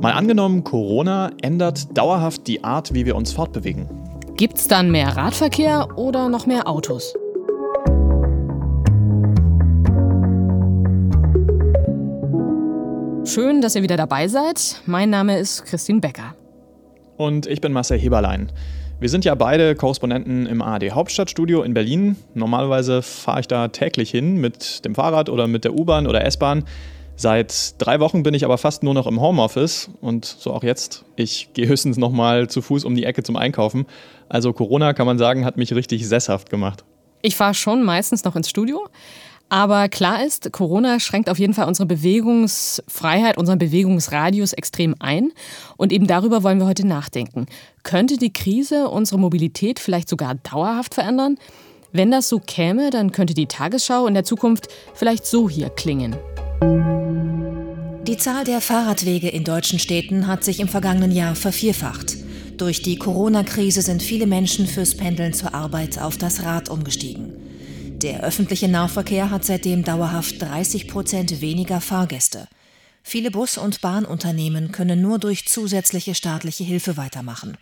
Mal angenommen, Corona ändert dauerhaft die Art, wie wir uns fortbewegen. Gibt's dann mehr Radverkehr oder noch mehr Autos? Schön, dass ihr wieder dabei seid. Mein Name ist Christine Becker. Und ich bin Marcel Heberlein. Wir sind ja beide Korrespondenten im ARD Hauptstadtstudio in Berlin. Normalerweise fahre ich da täglich hin mit dem Fahrrad oder mit der U-Bahn oder S-Bahn. Seit drei Wochen bin ich aber fast nur noch im Homeoffice und so auch jetzt. Ich gehe höchstens noch mal zu Fuß um die Ecke zum Einkaufen. Also Corona, kann man sagen, hat mich richtig sesshaft gemacht. Ich fahre schon meistens noch ins Studio. Aber klar ist, Corona schränkt auf jeden Fall unsere Bewegungsfreiheit, unseren Bewegungsradius extrem ein. Und eben darüber wollen wir heute nachdenken. Könnte die Krise unsere Mobilität vielleicht sogar dauerhaft verändern? Wenn das so käme, dann könnte die Tagesschau in der Zukunft vielleicht so hier klingen. Die Zahl der Fahrradwege in deutschen Städten hat sich im vergangenen Jahr vervierfacht. Durch die Corona-Krise sind viele Menschen fürs Pendeln zur Arbeit auf das Rad umgestiegen. Der öffentliche Nahverkehr hat seitdem dauerhaft 30 Prozent weniger Fahrgäste. Viele Bus- und Bahnunternehmen können nur durch zusätzliche staatliche Hilfe weitermachen.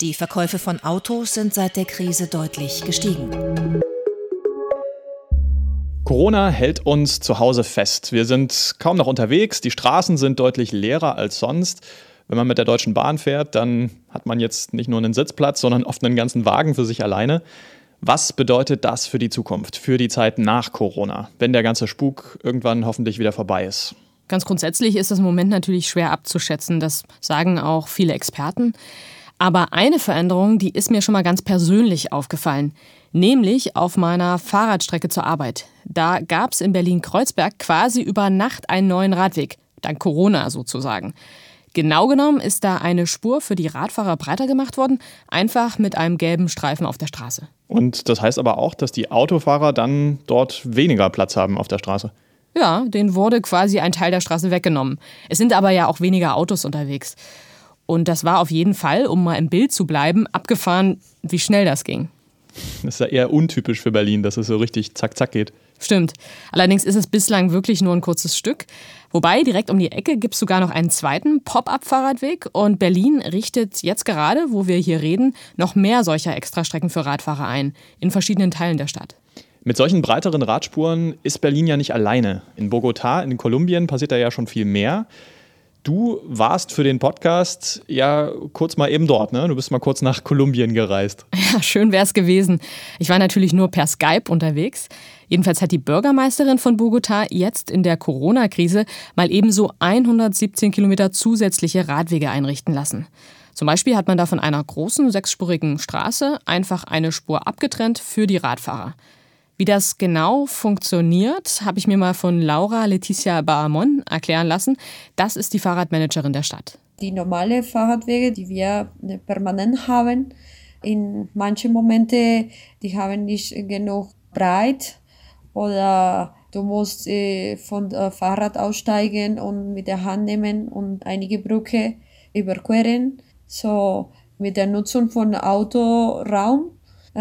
Die Verkäufe von Autos sind seit der Krise deutlich gestiegen. Corona hält uns zu Hause fest. Wir sind kaum noch unterwegs, die Straßen sind deutlich leerer als sonst. Wenn man mit der Deutschen Bahn fährt, dann hat man jetzt nicht nur einen Sitzplatz, sondern oft einen ganzen Wagen für sich alleine. Was bedeutet das für die Zukunft, für die Zeit nach Corona, wenn der ganze Spuk irgendwann hoffentlich wieder vorbei ist? Ganz grundsätzlich ist das im Moment natürlich schwer abzuschätzen. Das sagen auch viele Experten. Aber eine Veränderung, die ist mir schon mal ganz persönlich aufgefallen, nämlich auf meiner Fahrradstrecke zur Arbeit. Da gab es in Berlin-Kreuzberg quasi über Nacht einen neuen Radweg, dank Corona sozusagen. Genau genommen ist da eine Spur für die Radfahrer breiter gemacht worden, einfach mit einem gelben Streifen auf der Straße. Und das heißt aber auch, dass die Autofahrer dann dort weniger Platz haben auf der Straße. Ja, denen wurde quasi ein Teil der Straße weggenommen. Es sind aber ja auch weniger Autos unterwegs. Und das war auf jeden Fall, um mal im Bild zu bleiben, abgefahren, wie schnell das ging. Das ist ja eher untypisch für Berlin, dass es so richtig zack, zack geht. Stimmt. Allerdings ist es bislang wirklich nur ein kurzes Stück. Wobei, direkt um die Ecke gibt es sogar noch einen zweiten Pop-up-Fahrradweg und Berlin richtet jetzt gerade, wo wir hier reden, noch mehr solcher Extrastrecken für Radfahrer ein, in verschiedenen Teilen der Stadt. Mit solchen breiteren Radspuren ist Berlin ja nicht alleine. In Bogotá, in Kolumbien passiert da ja schon viel mehr. Du warst für den Podcast ja kurz mal eben dort, ne? Du bist mal kurz nach Kolumbien gereist. Ja, schön wäre es gewesen. Ich war natürlich nur per Skype unterwegs. Jedenfalls hat die Bürgermeisterin von Bogotá jetzt in der Corona-Krise mal ebenso 117 Kilometer zusätzliche Radwege einrichten lassen. Zum Beispiel hat man da von einer großen sechsspurigen Straße einfach eine Spur abgetrennt für die Radfahrer. Wie das genau funktioniert, habe ich mir mal von Laura Leticia Bahamon erklären lassen. Das ist die Fahrradmanagerin der Stadt. Die normale Fahrradwege, die wir permanent haben, in manchen Momenten, die haben nicht genug breit oder du musst äh, von äh, Fahrrad aussteigen und mit der Hand nehmen und einige Brücke überqueren. So mit der Nutzung von Autoraum äh,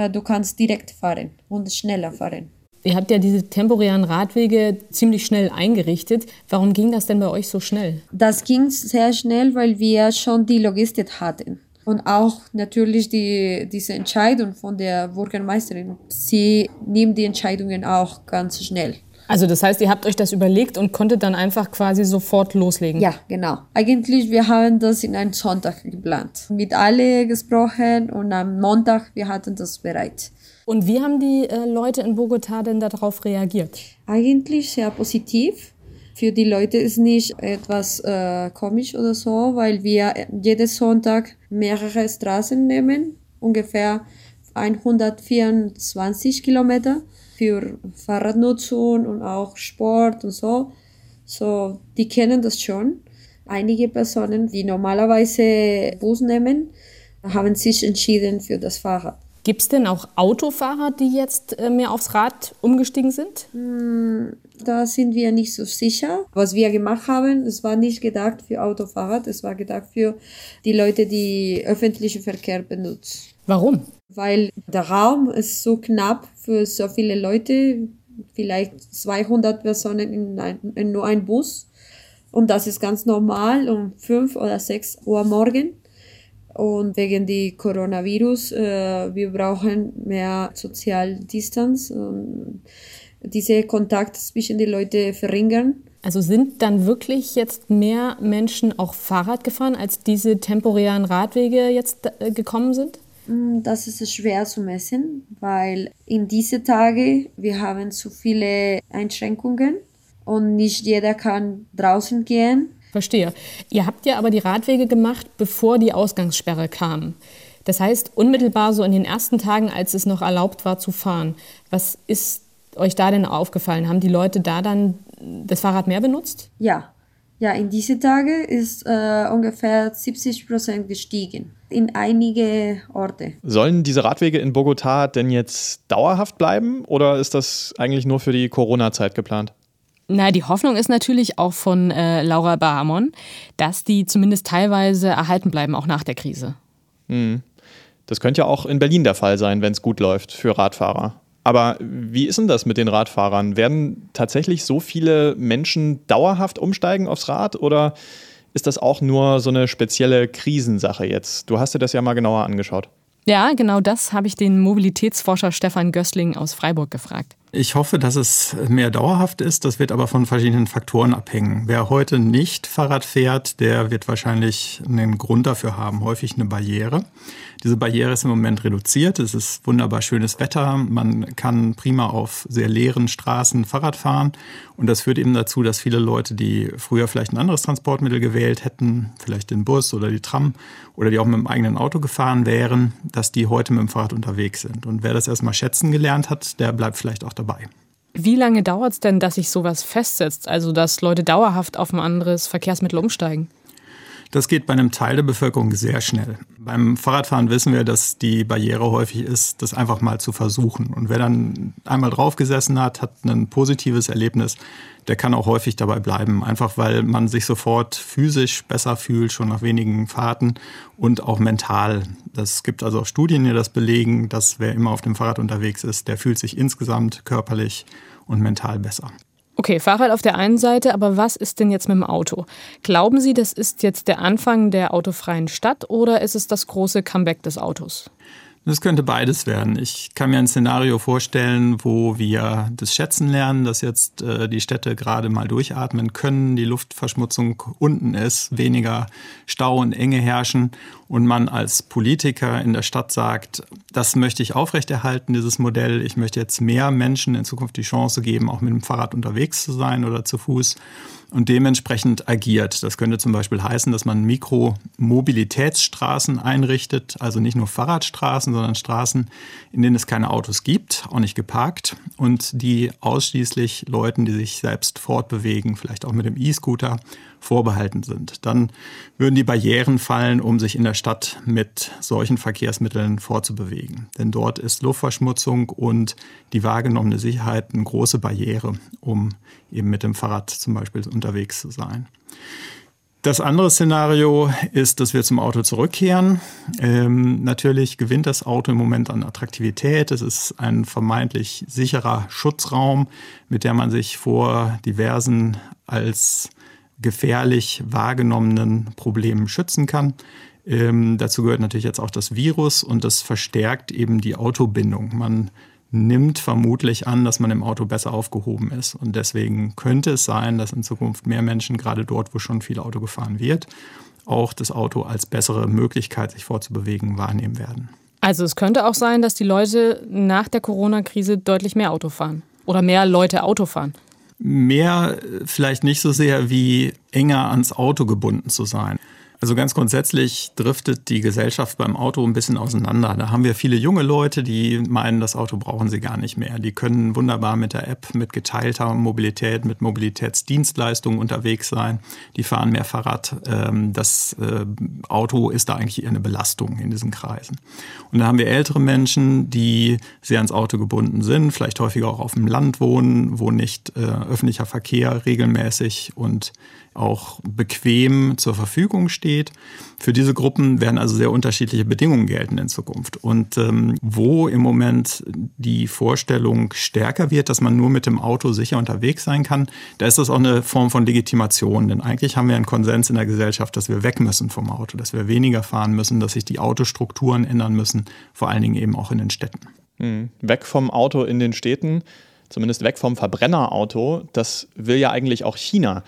du kannst direkt fahren und schneller fahren. Ihr habt ja diese temporären Radwege ziemlich schnell eingerichtet. Warum ging das denn bei euch so schnell? Das ging sehr schnell, weil wir schon die Logistik hatten. Und auch natürlich die, diese Entscheidung von der Bürgermeisterin. Sie nimmt die Entscheidungen auch ganz schnell. Also das heißt, ihr habt euch das überlegt und konntet dann einfach quasi sofort loslegen. Ja, genau. Eigentlich, wir haben das in einen Sonntag geplant. Mit alle gesprochen und am Montag, wir hatten das bereit. Und wie haben die äh, Leute in Bogotá denn darauf reagiert? Eigentlich sehr positiv. Für die Leute ist nicht etwas äh, komisch oder so, weil wir jeden Sonntag mehrere Straßen nehmen, ungefähr 124 Kilometer für Fahrradnutzung und auch Sport und so. So, die kennen das schon. Einige Personen, die normalerweise Bus nehmen, haben sich entschieden für das Fahrrad. Gibt es denn auch Autofahrer, die jetzt äh, mehr aufs Rad umgestiegen sind? Hm, da sind wir nicht so sicher. Was wir gemacht haben, es war nicht gedacht für Autofahrer, es war gedacht für die Leute, die öffentlichen Verkehr benutzen. Warum? Weil der Raum ist so knapp für so viele Leute, vielleicht 200 Personen in, ein, in nur ein Bus. Und das ist ganz normal um 5 oder 6 Uhr morgen. Und wegen des Coronavirus, äh, wir brauchen mehr Sozialdistanz und diese Kontakt zwischen den Leuten verringern. Also sind dann wirklich jetzt mehr Menschen auch Fahrrad gefahren, als diese temporären Radwege jetzt äh, gekommen sind? Das ist schwer zu messen, weil in diese Tage wir haben zu viele Einschränkungen und nicht jeder kann draußen gehen. Verstehe. Ihr habt ja aber die Radwege gemacht, bevor die Ausgangssperre kam. Das heißt, unmittelbar so in den ersten Tagen, als es noch erlaubt war zu fahren. Was ist euch da denn aufgefallen? Haben die Leute da dann das Fahrrad mehr benutzt? Ja. Ja, in diese Tage ist äh, ungefähr 70 Prozent gestiegen in einige Orte. Sollen diese Radwege in Bogotá denn jetzt dauerhaft bleiben oder ist das eigentlich nur für die Corona-Zeit geplant? Na, die Hoffnung ist natürlich auch von äh, Laura Bahamon, dass die zumindest teilweise erhalten bleiben, auch nach der Krise. Hm. Das könnte ja auch in Berlin der Fall sein, wenn es gut läuft für Radfahrer. Aber wie ist denn das mit den Radfahrern? Werden tatsächlich so viele Menschen dauerhaft umsteigen aufs Rad oder ist das auch nur so eine spezielle Krisensache jetzt? Du hast dir das ja mal genauer angeschaut. Ja, genau das habe ich den Mobilitätsforscher Stefan Gößling aus Freiburg gefragt. Ich hoffe, dass es mehr dauerhaft ist. Das wird aber von verschiedenen Faktoren abhängen. Wer heute nicht Fahrrad fährt, der wird wahrscheinlich einen Grund dafür haben, häufig eine Barriere. Diese Barriere ist im Moment reduziert. Es ist wunderbar schönes Wetter. Man kann prima auf sehr leeren Straßen Fahrrad fahren. Und das führt eben dazu, dass viele Leute, die früher vielleicht ein anderes Transportmittel gewählt hätten, vielleicht den Bus oder die Tram oder die auch mit dem eigenen Auto gefahren wären, dass die heute mit dem Fahrrad unterwegs sind. Und wer das erstmal schätzen gelernt hat, der bleibt vielleicht auch dabei. Wie lange dauert es denn, dass sich sowas festsetzt, also dass Leute dauerhaft auf ein anderes Verkehrsmittel umsteigen? Das geht bei einem Teil der Bevölkerung sehr schnell. Beim Fahrradfahren wissen wir, dass die Barriere häufig ist, das einfach mal zu versuchen. Und wer dann einmal draufgesessen hat, hat ein positives Erlebnis, der kann auch häufig dabei bleiben. Einfach weil man sich sofort physisch besser fühlt, schon nach wenigen Fahrten und auch mental. Es gibt also auch Studien, die das belegen, dass wer immer auf dem Fahrrad unterwegs ist, der fühlt sich insgesamt körperlich und mental besser. Okay, Fahrrad auf der einen Seite, aber was ist denn jetzt mit dem Auto? Glauben Sie, das ist jetzt der Anfang der autofreien Stadt oder ist es das große Comeback des Autos? Das könnte beides werden. Ich kann mir ein Szenario vorstellen, wo wir das Schätzen lernen, dass jetzt äh, die Städte gerade mal durchatmen können, die Luftverschmutzung unten ist, weniger Stau und Enge herrschen und man als Politiker in der Stadt sagt, das möchte ich aufrechterhalten, dieses Modell. Ich möchte jetzt mehr Menschen in Zukunft die Chance geben, auch mit dem Fahrrad unterwegs zu sein oder zu Fuß und dementsprechend agiert. Das könnte zum Beispiel heißen, dass man Mikromobilitätsstraßen einrichtet, also nicht nur Fahrradstraßen, sondern Straßen, in denen es keine Autos gibt, auch nicht geparkt und die ausschließlich Leuten, die sich selbst fortbewegen, vielleicht auch mit dem E-Scooter, vorbehalten sind. Dann würden die Barrieren fallen, um sich in der Stadt mit solchen Verkehrsmitteln vorzubewegen. Denn dort ist Luftverschmutzung und die wahrgenommene Sicherheit eine große Barriere, um eben mit dem Fahrrad zum Beispiel unterwegs zu sein. Das andere Szenario ist, dass wir zum Auto zurückkehren. Ähm, natürlich gewinnt das Auto im Moment an Attraktivität. Es ist ein vermeintlich sicherer Schutzraum, mit der man sich vor diversen als gefährlich wahrgenommenen Problemen schützen kann. Ähm, dazu gehört natürlich jetzt auch das Virus und das verstärkt eben die Autobindung. Man nimmt vermutlich an, dass man im Auto besser aufgehoben ist. Und deswegen könnte es sein, dass in Zukunft mehr Menschen, gerade dort, wo schon viel Auto gefahren wird, auch das Auto als bessere Möglichkeit, sich fortzubewegen, wahrnehmen werden. Also es könnte auch sein, dass die Leute nach der Corona-Krise deutlich mehr Auto fahren oder mehr Leute Auto fahren. Mehr vielleicht nicht so sehr wie enger ans Auto gebunden zu sein. Also ganz grundsätzlich driftet die Gesellschaft beim Auto ein bisschen auseinander. Da haben wir viele junge Leute, die meinen, das Auto brauchen sie gar nicht mehr. Die können wunderbar mit der App, mit geteilter Mobilität, mit Mobilitätsdienstleistungen unterwegs sein. Die fahren mehr Fahrrad. Ähm, das äh, Auto ist da eigentlich eher eine Belastung in diesen Kreisen. Und dann haben wir ältere Menschen, die sehr ans Auto gebunden sind, vielleicht häufiger auch auf dem Land wohnen, wo nicht äh, öffentlicher Verkehr regelmäßig und auch bequem zur Verfügung steht. Für diese Gruppen werden also sehr unterschiedliche Bedingungen gelten in Zukunft. Und ähm, wo im Moment die Vorstellung stärker wird, dass man nur mit dem Auto sicher unterwegs sein kann, da ist das auch eine Form von Legitimation. Denn eigentlich haben wir einen Konsens in der Gesellschaft, dass wir weg müssen vom Auto, dass wir weniger fahren müssen, dass sich die Autostrukturen ändern müssen, vor allen Dingen eben auch in den Städten. Mhm. Weg vom Auto in den Städten, zumindest weg vom Verbrennerauto, das will ja eigentlich auch China.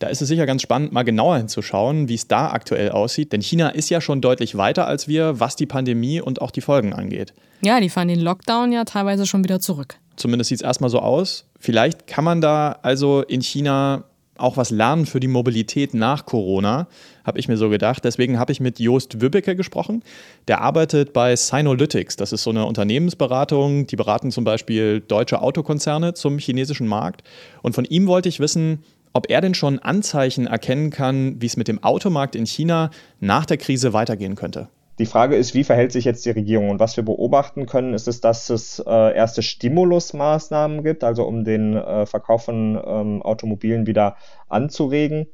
Da ist es sicher ganz spannend, mal genauer hinzuschauen, wie es da aktuell aussieht. Denn China ist ja schon deutlich weiter als wir, was die Pandemie und auch die Folgen angeht. Ja, die fahren den Lockdown ja teilweise schon wieder zurück. Zumindest sieht es erstmal so aus. Vielleicht kann man da also in China auch was lernen für die Mobilität nach Corona, habe ich mir so gedacht. Deswegen habe ich mit Joost Wübbecke gesprochen. Der arbeitet bei Sinolytics. Das ist so eine Unternehmensberatung. Die beraten zum Beispiel deutsche Autokonzerne zum chinesischen Markt. Und von ihm wollte ich wissen, ob er denn schon Anzeichen erkennen kann, wie es mit dem Automarkt in China nach der Krise weitergehen könnte. Die Frage ist, wie verhält sich jetzt die Regierung? Und was wir beobachten können, ist es, dass es äh, erste Stimulusmaßnahmen gibt, also um den äh, Verkauf von ähm, Automobilen wieder anzuregen.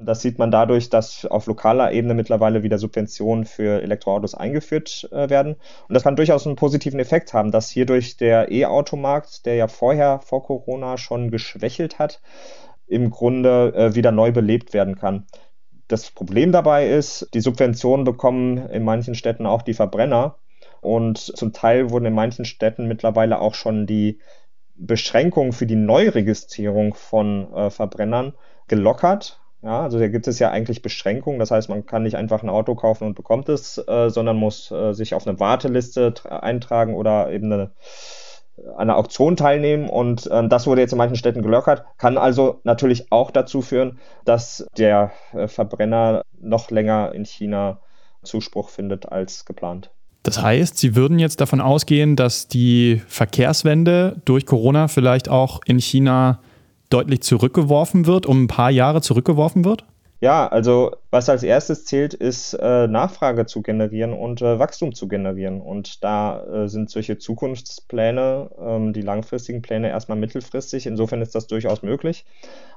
Das sieht man dadurch, dass auf lokaler Ebene mittlerweile wieder Subventionen für Elektroautos eingeführt äh, werden. Und das kann durchaus einen positiven Effekt haben, dass hierdurch der E-Automarkt, der ja vorher vor Corona schon geschwächelt hat, im Grunde äh, wieder neu belebt werden kann. Das Problem dabei ist, die Subventionen bekommen in manchen Städten auch die Verbrenner. Und zum Teil wurden in manchen Städten mittlerweile auch schon die Beschränkungen für die Neuregistrierung von äh, Verbrennern gelockert. Ja, also da gibt es ja eigentlich Beschränkungen. Das heißt, man kann nicht einfach ein Auto kaufen und bekommt es, äh, sondern muss äh, sich auf eine Warteliste eintragen oder eben eine einer Auktion teilnehmen und ähm, das wurde jetzt in manchen Städten gelockert, kann also natürlich auch dazu führen, dass der äh, Verbrenner noch länger in China Zuspruch findet als geplant. Das heißt, Sie würden jetzt davon ausgehen, dass die Verkehrswende durch Corona vielleicht auch in China deutlich zurückgeworfen wird, um ein paar Jahre zurückgeworfen wird? Ja, also was als erstes zählt, ist äh, Nachfrage zu generieren und äh, Wachstum zu generieren. Und da äh, sind solche Zukunftspläne, ähm, die langfristigen Pläne erstmal mittelfristig. Insofern ist das durchaus möglich.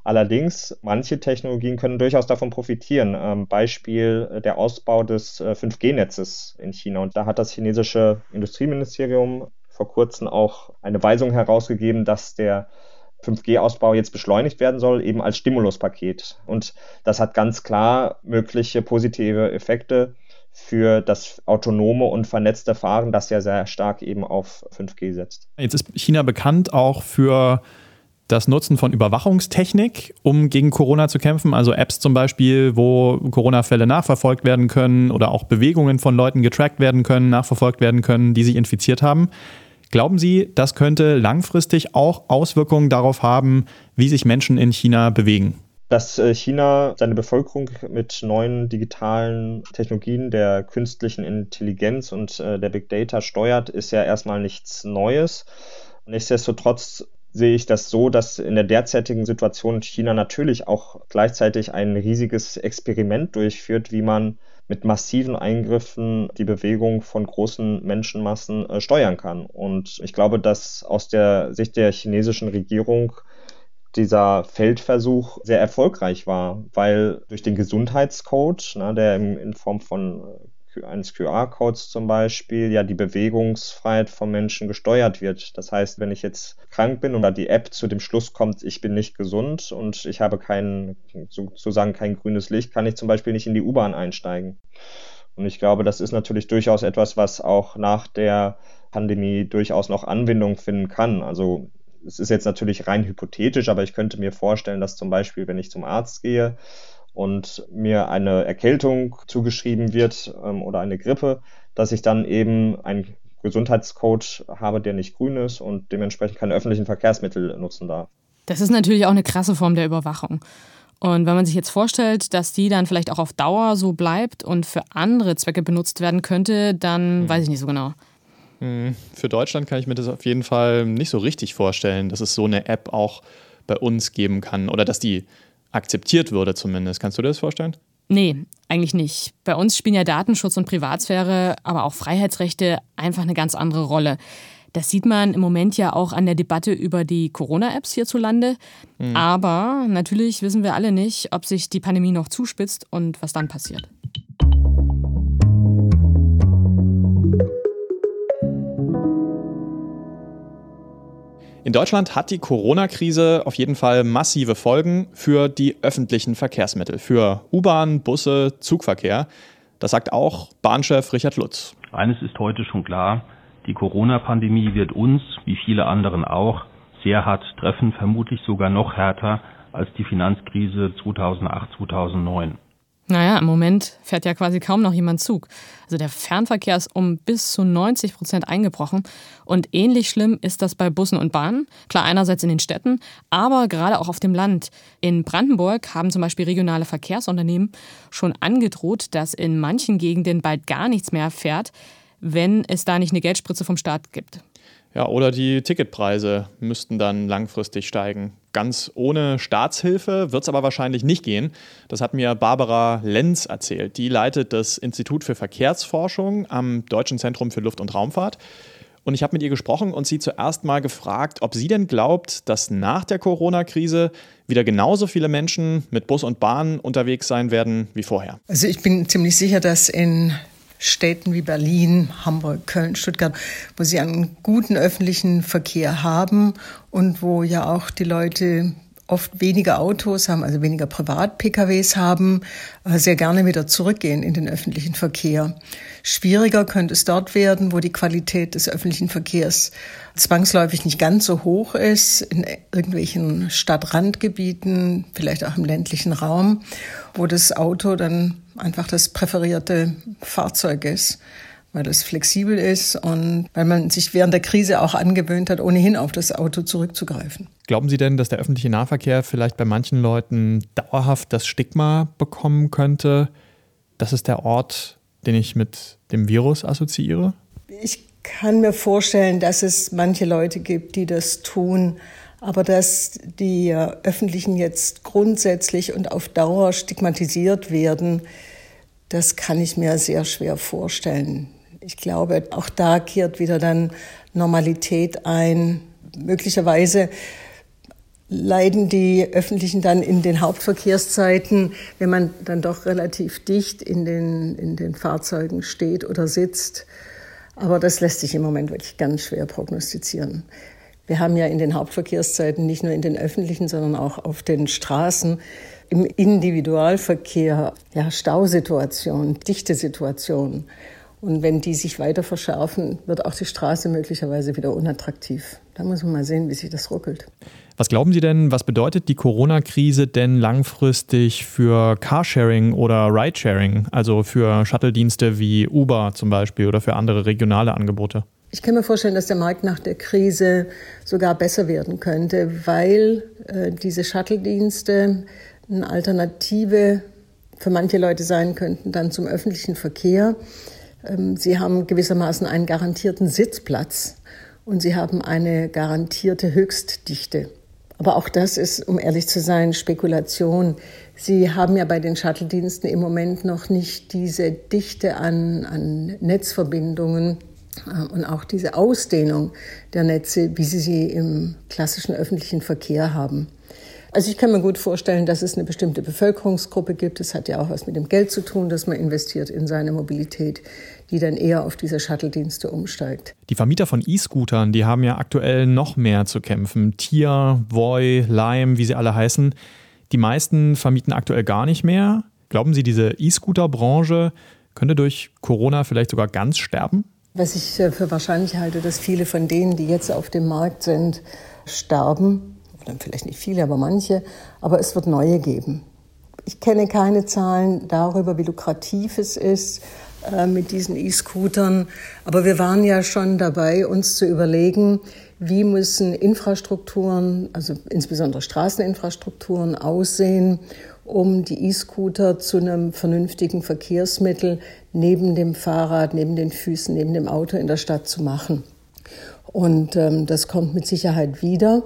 Allerdings, manche Technologien können durchaus davon profitieren. Ähm, Beispiel äh, der Ausbau des 5G-Netzes äh, in China. Und da hat das chinesische Industrieministerium vor kurzem auch eine Weisung herausgegeben, dass der 5G-Ausbau jetzt beschleunigt werden soll, eben als Stimuluspaket. Und das hat ganz klar mögliche positive Effekte für das autonome und vernetzte Fahren, das ja sehr stark eben auf 5G setzt. Jetzt ist China bekannt auch für das Nutzen von Überwachungstechnik, um gegen Corona zu kämpfen. Also Apps zum Beispiel, wo Corona-Fälle nachverfolgt werden können oder auch Bewegungen von Leuten getrackt werden können, nachverfolgt werden können, die sich infiziert haben. Glauben Sie, das könnte langfristig auch Auswirkungen darauf haben, wie sich Menschen in China bewegen? Dass äh, China seine Bevölkerung mit neuen digitalen Technologien der künstlichen Intelligenz und äh, der Big Data steuert, ist ja erstmal nichts Neues. Nichtsdestotrotz sehe ich das so, dass in der derzeitigen Situation China natürlich auch gleichzeitig ein riesiges Experiment durchführt, wie man mit massiven Eingriffen die Bewegung von großen Menschenmassen äh, steuern kann. Und ich glaube, dass aus der Sicht der chinesischen Regierung dieser Feldversuch sehr erfolgreich war, weil durch den Gesundheitscode, na, der in, in Form von äh, eines QR-Codes zum Beispiel ja die Bewegungsfreiheit von Menschen gesteuert wird. Das heißt, wenn ich jetzt krank bin oder die App zu dem Schluss kommt, ich bin nicht gesund und ich habe kein, sozusagen kein grünes Licht, kann ich zum Beispiel nicht in die U-Bahn einsteigen. Und ich glaube, das ist natürlich durchaus etwas, was auch nach der Pandemie durchaus noch Anwendung finden kann. Also es ist jetzt natürlich rein hypothetisch, aber ich könnte mir vorstellen, dass zum Beispiel, wenn ich zum Arzt gehe, und mir eine Erkältung zugeschrieben wird ähm, oder eine Grippe, dass ich dann eben einen Gesundheitscode habe, der nicht grün ist und dementsprechend keine öffentlichen Verkehrsmittel nutzen darf. Das ist natürlich auch eine krasse Form der Überwachung. Und wenn man sich jetzt vorstellt, dass die dann vielleicht auch auf Dauer so bleibt und für andere Zwecke benutzt werden könnte, dann hm. weiß ich nicht so genau. Hm. Für Deutschland kann ich mir das auf jeden Fall nicht so richtig vorstellen, dass es so eine App auch bei uns geben kann oder dass die akzeptiert würde zumindest. Kannst du dir das vorstellen? Nee, eigentlich nicht. Bei uns spielen ja Datenschutz und Privatsphäre, aber auch Freiheitsrechte einfach eine ganz andere Rolle. Das sieht man im Moment ja auch an der Debatte über die Corona-Apps hierzulande. Mhm. Aber natürlich wissen wir alle nicht, ob sich die Pandemie noch zuspitzt und was dann passiert. In Deutschland hat die Corona-Krise auf jeden Fall massive Folgen für die öffentlichen Verkehrsmittel, für U-Bahn, Busse, Zugverkehr. Das sagt auch Bahnchef Richard Lutz. Eines ist heute schon klar, die Corona-Pandemie wird uns, wie viele anderen auch, sehr hart treffen, vermutlich sogar noch härter als die Finanzkrise 2008, 2009. Naja, im Moment fährt ja quasi kaum noch jemand Zug. Also der Fernverkehr ist um bis zu 90 Prozent eingebrochen. Und ähnlich schlimm ist das bei Bussen und Bahnen. Klar, einerseits in den Städten, aber gerade auch auf dem Land. In Brandenburg haben zum Beispiel regionale Verkehrsunternehmen schon angedroht, dass in manchen Gegenden bald gar nichts mehr fährt, wenn es da nicht eine Geldspritze vom Staat gibt. Ja, oder die Ticketpreise müssten dann langfristig steigen. Ganz ohne Staatshilfe wird es aber wahrscheinlich nicht gehen. Das hat mir Barbara Lenz erzählt. Die leitet das Institut für Verkehrsforschung am Deutschen Zentrum für Luft- und Raumfahrt. Und ich habe mit ihr gesprochen und sie zuerst mal gefragt, ob sie denn glaubt, dass nach der Corona-Krise wieder genauso viele Menschen mit Bus und Bahn unterwegs sein werden wie vorher. Also ich bin ziemlich sicher, dass in Städten wie Berlin, Hamburg, Köln, Stuttgart, wo sie einen guten öffentlichen Verkehr haben und wo ja auch die Leute oft weniger Autos haben, also weniger Privat-PKWs haben, äh, sehr gerne wieder zurückgehen in den öffentlichen Verkehr. Schwieriger könnte es dort werden, wo die Qualität des öffentlichen Verkehrs zwangsläufig nicht ganz so hoch ist, in irgendwelchen Stadtrandgebieten, vielleicht auch im ländlichen Raum, wo das Auto dann einfach das präferierte Fahrzeug ist weil es flexibel ist und weil man sich während der Krise auch angewöhnt hat, ohnehin auf das Auto zurückzugreifen. Glauben Sie denn, dass der öffentliche Nahverkehr vielleicht bei manchen Leuten dauerhaft das Stigma bekommen könnte, das ist der Ort, den ich mit dem Virus assoziiere? Ich kann mir vorstellen, dass es manche Leute gibt, die das tun, aber dass die Öffentlichen jetzt grundsätzlich und auf Dauer stigmatisiert werden, das kann ich mir sehr schwer vorstellen. Ich glaube, auch da kehrt wieder dann Normalität ein. Möglicherweise leiden die Öffentlichen dann in den Hauptverkehrszeiten, wenn man dann doch relativ dicht in den, in den Fahrzeugen steht oder sitzt. Aber das lässt sich im Moment wirklich ganz schwer prognostizieren. Wir haben ja in den Hauptverkehrszeiten nicht nur in den öffentlichen, sondern auch auf den Straßen im Individualverkehr ja, Stausituationen, dichte Situationen. Und wenn die sich weiter verschärfen, wird auch die Straße möglicherweise wieder unattraktiv. Da muss man mal sehen, wie sich das ruckelt. Was glauben Sie denn, was bedeutet die Corona-Krise denn langfristig für Carsharing oder Ridesharing, also für Shuttle-Dienste wie Uber zum Beispiel oder für andere regionale Angebote? Ich kann mir vorstellen, dass der Markt nach der Krise sogar besser werden könnte, weil äh, diese Shuttle-Dienste eine Alternative für manche Leute sein könnten dann zum öffentlichen Verkehr. Ähm, sie haben gewissermaßen einen garantierten Sitzplatz und sie haben eine garantierte Höchstdichte. Aber auch das ist, um ehrlich zu sein, Spekulation. Sie haben ja bei den Shuttle-Diensten im Moment noch nicht diese Dichte an, an Netzverbindungen äh, und auch diese Ausdehnung der Netze, wie sie sie im klassischen öffentlichen Verkehr haben. Also ich kann mir gut vorstellen, dass es eine bestimmte Bevölkerungsgruppe gibt. Es hat ja auch was mit dem Geld zu tun, das man investiert in seine Mobilität, die dann eher auf diese Shuttle-Dienste umsteigt. Die Vermieter von E-Scootern, die haben ja aktuell noch mehr zu kämpfen. Tier, Voi, Lime, wie sie alle heißen. Die meisten vermieten aktuell gar nicht mehr. Glauben Sie, diese E-Scooter-Branche könnte durch Corona vielleicht sogar ganz sterben? Was ich äh, für wahrscheinlich halte, dass viele von denen, die jetzt auf dem Markt sind, sterben dann vielleicht nicht viele, aber manche, aber es wird neue geben. Ich kenne keine Zahlen darüber, wie lukrativ es ist äh, mit diesen E-Scootern, aber wir waren ja schon dabei, uns zu überlegen, wie müssen Infrastrukturen, also insbesondere Straßeninfrastrukturen aussehen, um die E-Scooter zu einem vernünftigen Verkehrsmittel neben dem Fahrrad, neben den Füßen, neben dem Auto in der Stadt zu machen. Und ähm, das kommt mit Sicherheit wieder.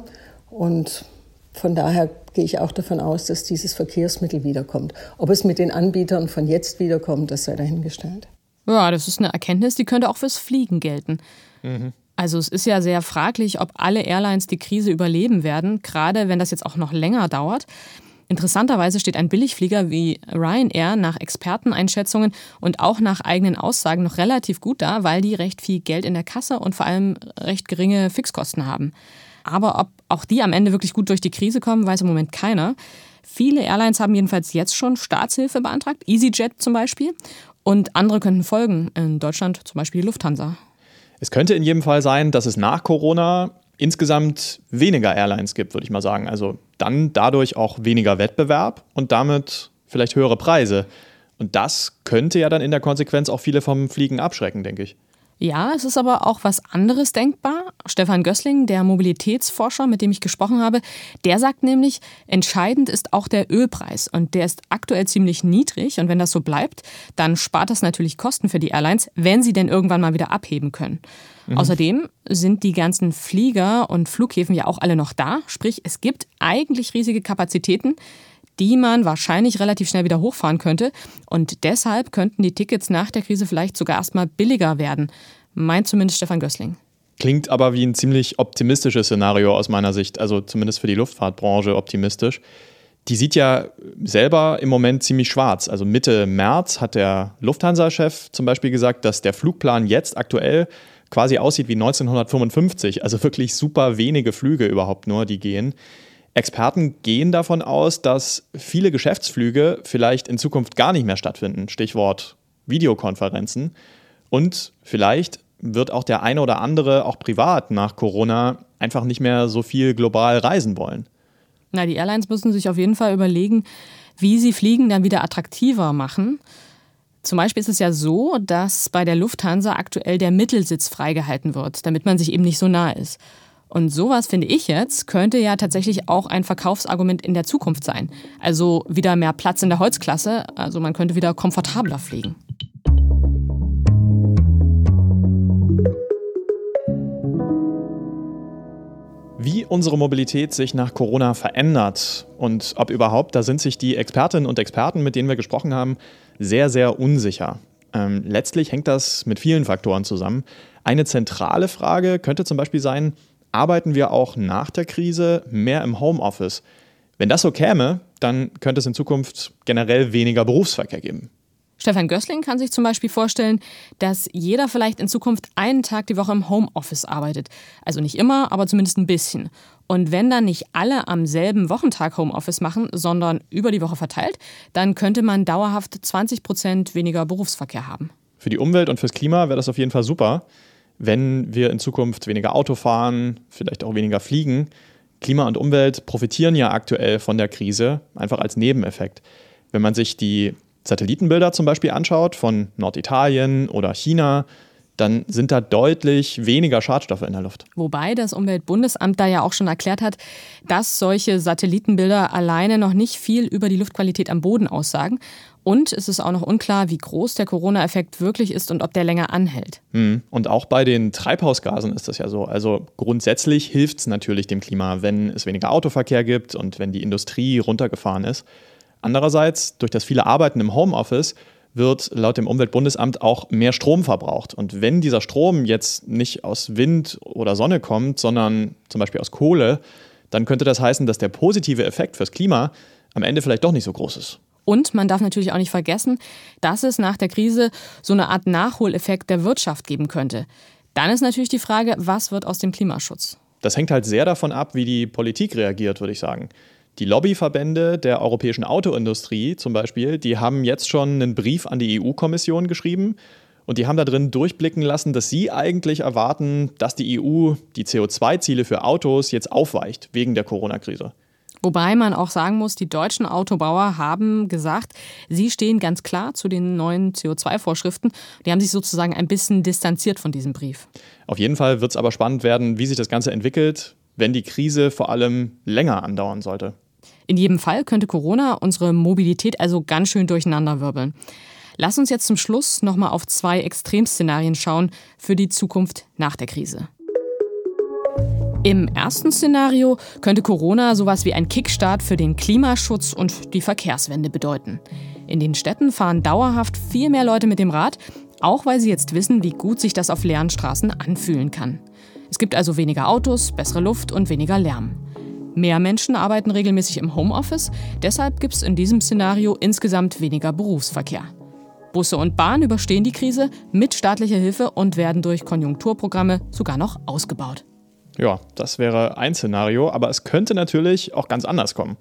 Und von daher gehe ich auch davon aus, dass dieses Verkehrsmittel wiederkommt. Ob es mit den Anbietern von jetzt wiederkommt, das sei dahingestellt. Ja, das ist eine Erkenntnis, die könnte auch fürs Fliegen gelten. Mhm. Also es ist ja sehr fraglich, ob alle Airlines die Krise überleben werden, gerade wenn das jetzt auch noch länger dauert. Interessanterweise steht ein Billigflieger wie Ryanair nach Experteneinschätzungen und auch nach eigenen Aussagen noch relativ gut da, weil die recht viel Geld in der Kasse und vor allem recht geringe Fixkosten haben. Aber ob auch die am Ende wirklich gut durch die Krise kommen, weiß im Moment keiner. Viele Airlines haben jedenfalls jetzt schon Staatshilfe beantragt, EasyJet zum Beispiel. Und andere könnten folgen, in Deutschland zum Beispiel die Lufthansa. Es könnte in jedem Fall sein, dass es nach Corona insgesamt weniger Airlines gibt, würde ich mal sagen. Also dann dadurch auch weniger Wettbewerb und damit vielleicht höhere Preise. Und das könnte ja dann in der Konsequenz auch viele vom Fliegen abschrecken, denke ich. Ja, es ist aber auch was anderes denkbar. Stefan Gößling, der Mobilitätsforscher, mit dem ich gesprochen habe, der sagt nämlich, entscheidend ist auch der Ölpreis und der ist aktuell ziemlich niedrig und wenn das so bleibt, dann spart das natürlich Kosten für die Airlines, wenn sie denn irgendwann mal wieder abheben können. Mhm. Außerdem sind die ganzen Flieger und Flughäfen ja auch alle noch da, sprich es gibt eigentlich riesige Kapazitäten, die man wahrscheinlich relativ schnell wieder hochfahren könnte. Und deshalb könnten die Tickets nach der Krise vielleicht sogar erstmal billiger werden, meint zumindest Stefan Gößling. Klingt aber wie ein ziemlich optimistisches Szenario aus meiner Sicht, also zumindest für die Luftfahrtbranche optimistisch. Die sieht ja selber im Moment ziemlich schwarz. Also Mitte März hat der Lufthansa-Chef zum Beispiel gesagt, dass der Flugplan jetzt aktuell quasi aussieht wie 1955. Also wirklich super wenige Flüge überhaupt nur, die gehen. Experten gehen davon aus, dass viele Geschäftsflüge vielleicht in Zukunft gar nicht mehr stattfinden. Stichwort Videokonferenzen. Und vielleicht wird auch der eine oder andere auch privat nach Corona einfach nicht mehr so viel global reisen wollen. Na, die Airlines müssen sich auf jeden Fall überlegen, wie sie Fliegen dann wieder attraktiver machen. Zum Beispiel ist es ja so, dass bei der Lufthansa aktuell der Mittelsitz freigehalten wird, damit man sich eben nicht so nah ist. Und sowas finde ich jetzt, könnte ja tatsächlich auch ein Verkaufsargument in der Zukunft sein. Also wieder mehr Platz in der Holzklasse, also man könnte wieder komfortabler fliegen. Wie unsere Mobilität sich nach Corona verändert und ob überhaupt, da sind sich die Expertinnen und Experten, mit denen wir gesprochen haben, sehr, sehr unsicher. Ähm, letztlich hängt das mit vielen Faktoren zusammen. Eine zentrale Frage könnte zum Beispiel sein, arbeiten wir auch nach der Krise mehr im Homeoffice. Wenn das so käme, dann könnte es in Zukunft generell weniger Berufsverkehr geben. Stefan Gößling kann sich zum Beispiel vorstellen, dass jeder vielleicht in Zukunft einen Tag die Woche im Homeoffice arbeitet. Also nicht immer, aber zumindest ein bisschen. Und wenn dann nicht alle am selben Wochentag Homeoffice machen, sondern über die Woche verteilt, dann könnte man dauerhaft 20 Prozent weniger Berufsverkehr haben. Für die Umwelt und fürs Klima wäre das auf jeden Fall super wenn wir in Zukunft weniger Auto fahren, vielleicht auch weniger fliegen. Klima und Umwelt profitieren ja aktuell von der Krise, einfach als Nebeneffekt. Wenn man sich die Satellitenbilder zum Beispiel anschaut von Norditalien oder China, dann sind da deutlich weniger Schadstoffe in der Luft. Wobei das Umweltbundesamt da ja auch schon erklärt hat, dass solche Satellitenbilder alleine noch nicht viel über die Luftqualität am Boden aussagen. Und es ist auch noch unklar, wie groß der Corona-Effekt wirklich ist und ob der länger anhält. Hm. Und auch bei den Treibhausgasen ist das ja so. Also grundsätzlich hilft es natürlich dem Klima, wenn es weniger Autoverkehr gibt und wenn die Industrie runtergefahren ist. Andererseits, durch das viele Arbeiten im Homeoffice, wird laut dem Umweltbundesamt auch mehr Strom verbraucht. Und wenn dieser Strom jetzt nicht aus Wind oder Sonne kommt, sondern zum Beispiel aus Kohle, dann könnte das heißen, dass der positive Effekt fürs Klima am Ende vielleicht doch nicht so groß ist. Und man darf natürlich auch nicht vergessen, dass es nach der Krise so eine Art Nachholeffekt der Wirtschaft geben könnte. Dann ist natürlich die Frage, was wird aus dem Klimaschutz? Das hängt halt sehr davon ab, wie die Politik reagiert, würde ich sagen. Die Lobbyverbände der europäischen Autoindustrie zum Beispiel, die haben jetzt schon einen Brief an die EU-Kommission geschrieben und die haben da drin durchblicken lassen, dass sie eigentlich erwarten, dass die EU die CO2-Ziele für Autos jetzt aufweicht wegen der Corona-Krise. Wobei man auch sagen muss, die deutschen Autobauer haben gesagt, sie stehen ganz klar zu den neuen CO2-Vorschriften. Die haben sich sozusagen ein bisschen distanziert von diesem Brief. Auf jeden Fall wird es aber spannend werden, wie sich das Ganze entwickelt, wenn die Krise vor allem länger andauern sollte. In jedem Fall könnte Corona unsere Mobilität also ganz schön durcheinanderwirbeln. Lass uns jetzt zum Schluss nochmal auf zwei Extremszenarien schauen für die Zukunft nach der Krise. Im ersten Szenario könnte Corona sowas wie ein Kickstart für den Klimaschutz und die Verkehrswende bedeuten. In den Städten fahren dauerhaft viel mehr Leute mit dem Rad, Auch weil sie jetzt wissen, wie gut sich das auf leeren Straßen anfühlen kann. Es gibt also weniger Autos, bessere Luft und weniger Lärm. Mehr Menschen arbeiten regelmäßig im Homeoffice, deshalb gibt es in diesem Szenario insgesamt weniger Berufsverkehr. Busse und Bahn überstehen die Krise mit staatlicher Hilfe und werden durch Konjunkturprogramme sogar noch ausgebaut. Ja, das wäre ein Szenario, aber es könnte natürlich auch ganz anders kommen.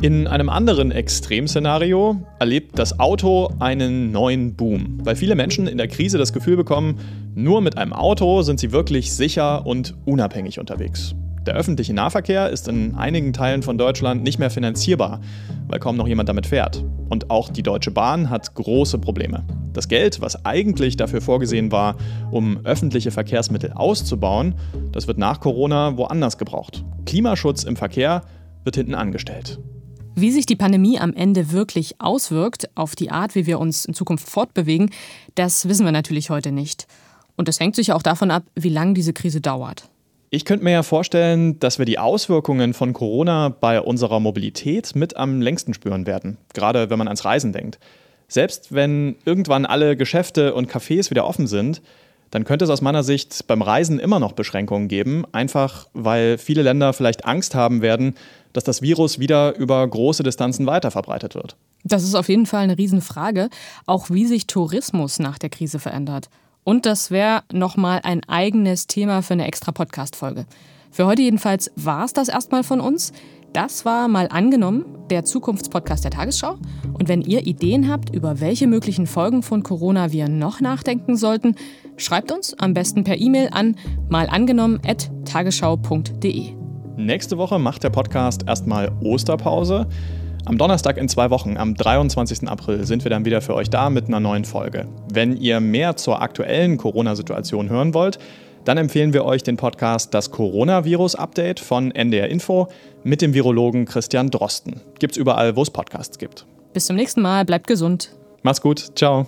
In einem anderen Extremszenario erlebt das Auto einen neuen Boom, weil viele Menschen in der Krise das Gefühl bekommen, nur mit einem Auto sind sie wirklich sicher und unabhängig unterwegs. Der öffentliche Nahverkehr ist in einigen Teilen von Deutschland nicht mehr finanzierbar, weil kaum noch jemand damit fährt. Und auch die Deutsche Bahn hat große Probleme. Das Geld, was eigentlich dafür vorgesehen war, um öffentliche Verkehrsmittel auszubauen, das wird nach Corona woanders gebraucht. Klimaschutz im Verkehr wird hinten angestellt. Wie sich die Pandemie am Ende wirklich auswirkt auf die Art, wie wir uns in Zukunft fortbewegen, das wissen wir natürlich heute nicht. Und es hängt sicher auch davon ab, wie lange diese Krise dauert. Ich könnte mir ja vorstellen, dass wir die Auswirkungen von Corona bei unserer Mobilität mit am längsten spüren werden, gerade wenn man ans Reisen denkt. Selbst wenn irgendwann alle Geschäfte und Cafés wieder offen sind, dann könnte es aus meiner Sicht beim Reisen immer noch Beschränkungen geben, einfach weil viele Länder vielleicht Angst haben werden, dass das Virus wieder über große Distanzen weiter verbreitet wird. Das ist auf jeden Fall eine Riesenfrage, auch wie sich Tourismus nach der Krise verändert. Und das wäre nochmal ein eigenes Thema für eine extra Podcast-Folge. Für heute jedenfalls war es das erstmal von uns. Das war mal angenommen, der Zukunftspodcast der Tagesschau. Und wenn ihr Ideen habt, über welche möglichen Folgen von Corona wir noch nachdenken sollten, schreibt uns am besten per E-Mail an malangenommen.tagesschau.de. Nächste Woche macht der Podcast erstmal Osterpause. Am Donnerstag in zwei Wochen, am 23. April, sind wir dann wieder für euch da mit einer neuen Folge. Wenn ihr mehr zur aktuellen Corona-Situation hören wollt, dann empfehlen wir euch den Podcast Das Coronavirus-Update von NDR Info mit dem Virologen Christian Drosten. Gibt's überall, wo es Podcasts gibt. Bis zum nächsten Mal, bleibt gesund. Macht's gut, ciao.